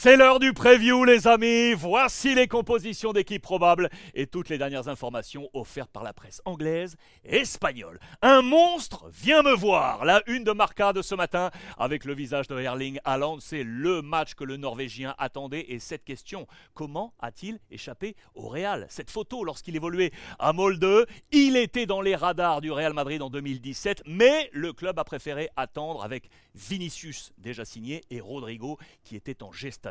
C'est l'heure du preview, les amis. Voici les compositions d'équipes probables et toutes les dernières informations offertes par la presse anglaise et espagnole. Un monstre vient me voir. La une de Marca de ce matin avec le visage de Erling Haaland. C'est le match que le Norvégien attendait. Et cette question comment a-t-il échappé au Real? Cette photo, lorsqu'il évoluait à Molde, il était dans les radars du Real Madrid en 2017, mais le club a préféré attendre avec Vinicius déjà signé et Rodrigo qui était en gestation.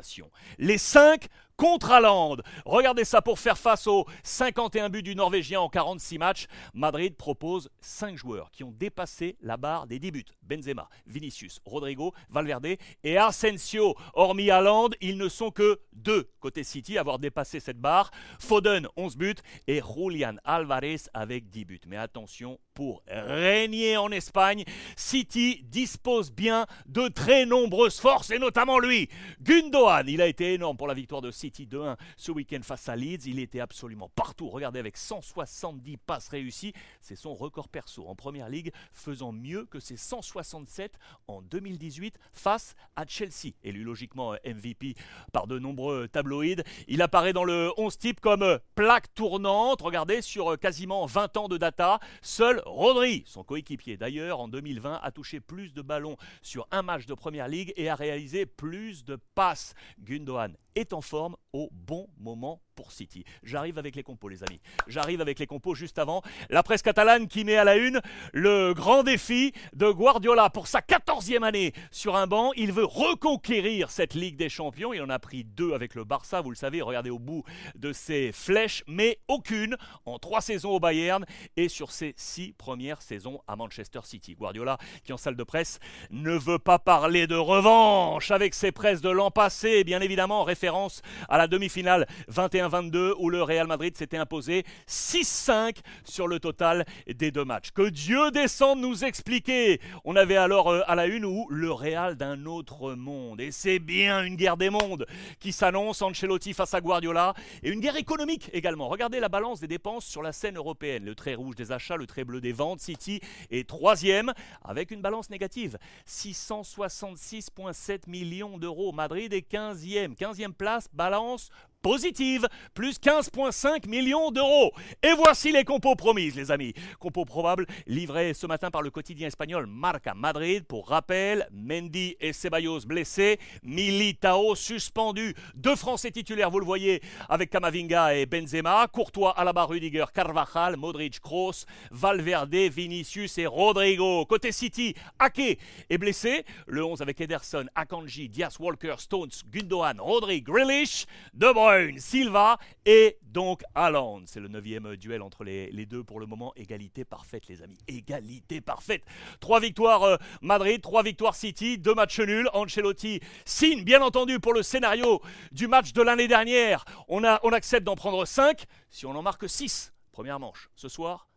Les 5 contre Haaland. Regardez ça pour faire face aux 51 buts du Norvégien en 46 matchs. Madrid propose 5 joueurs qui ont dépassé la barre des 10 buts. Benzema, Vinicius, Rodrigo, Valverde et Asensio. Hormis Haaland, ils ne sont que deux côté City avoir dépassé cette barre. Foden 11 buts et Julian Alvarez avec 10 buts. Mais attention, pour régner en Espagne, City dispose bien de très nombreuses forces et notamment lui, Gundogan. Il a été énorme pour la victoire de City City 2-1 ce week-end face à Leeds. Il était absolument partout. Regardez avec 170 passes réussies. C'est son record perso en première ligue, faisant mieux que ses 167 en 2018 face à Chelsea. Élu logiquement euh, MVP par de nombreux tabloïds. Il apparaît dans le 11 type comme euh, plaque tournante. Regardez sur euh, quasiment 20 ans de data. Seul Rodri, son coéquipier d'ailleurs, en 2020 a touché plus de ballons sur un match de première ligue et a réalisé plus de passes. Gundogan est en forme au bon moment pour City. J'arrive avec les compos, les amis. J'arrive avec les compos juste avant. La presse catalane qui met à la une le grand défi de Guardiola pour sa 14e année sur un banc. Il veut reconquérir cette Ligue des Champions. Il en a pris deux avec le Barça, vous le savez. Regardez au bout de ses flèches, mais aucune en trois saisons au Bayern et sur ses six premières saisons à Manchester City. Guardiola, qui en salle de presse ne veut pas parler de revanche avec ses presses de l'an passé, bien évidemment en référence à la demi-finale 21 22 où le Real Madrid s'était imposé 6-5 sur le total des deux matchs. Que Dieu descende nous expliquer. On avait alors euh, à la une où le Real d'un autre monde. Et c'est bien une guerre des mondes qui s'annonce. Ancelotti face à Guardiola. Et une guerre économique également. Regardez la balance des dépenses sur la scène européenne. Le trait rouge des achats, le trait bleu des ventes. City est troisième avec une balance négative. 666,7 millions d'euros. Madrid est 15e. 15e place, balance positive, plus 15,5 millions d'euros. Et voici les compos promises, les amis. Compos probables livrés ce matin par le quotidien espagnol Marca Madrid. Pour rappel, Mendy et Ceballos blessés, Militao suspendu, deux Français titulaires, vous le voyez, avec Kamavinga et Benzema, Courtois, Alaba, Rudiger, Carvajal, Modric, Kroos, Valverde, Vinicius et Rodrigo. Côté City, Ake est blessé, le 11 avec Ederson, Akanji, Diaz Walker, Stones, Gundogan, Rodri, Grealish, De Bruyne, Silva et donc Haaland. C'est le neuvième duel entre les, deux pour le moment. Égalité parfaite, les amis. Égalité parfaite. Trois victoires euh, Madrid, trois victoires City, deux matchs nuls. Ancelotti signe, bien entendu, pour le scénario du match de l'année dernière. On, on accepte d'en prendre cinq si on en marque six. Première manche, ce soir,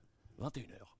21h.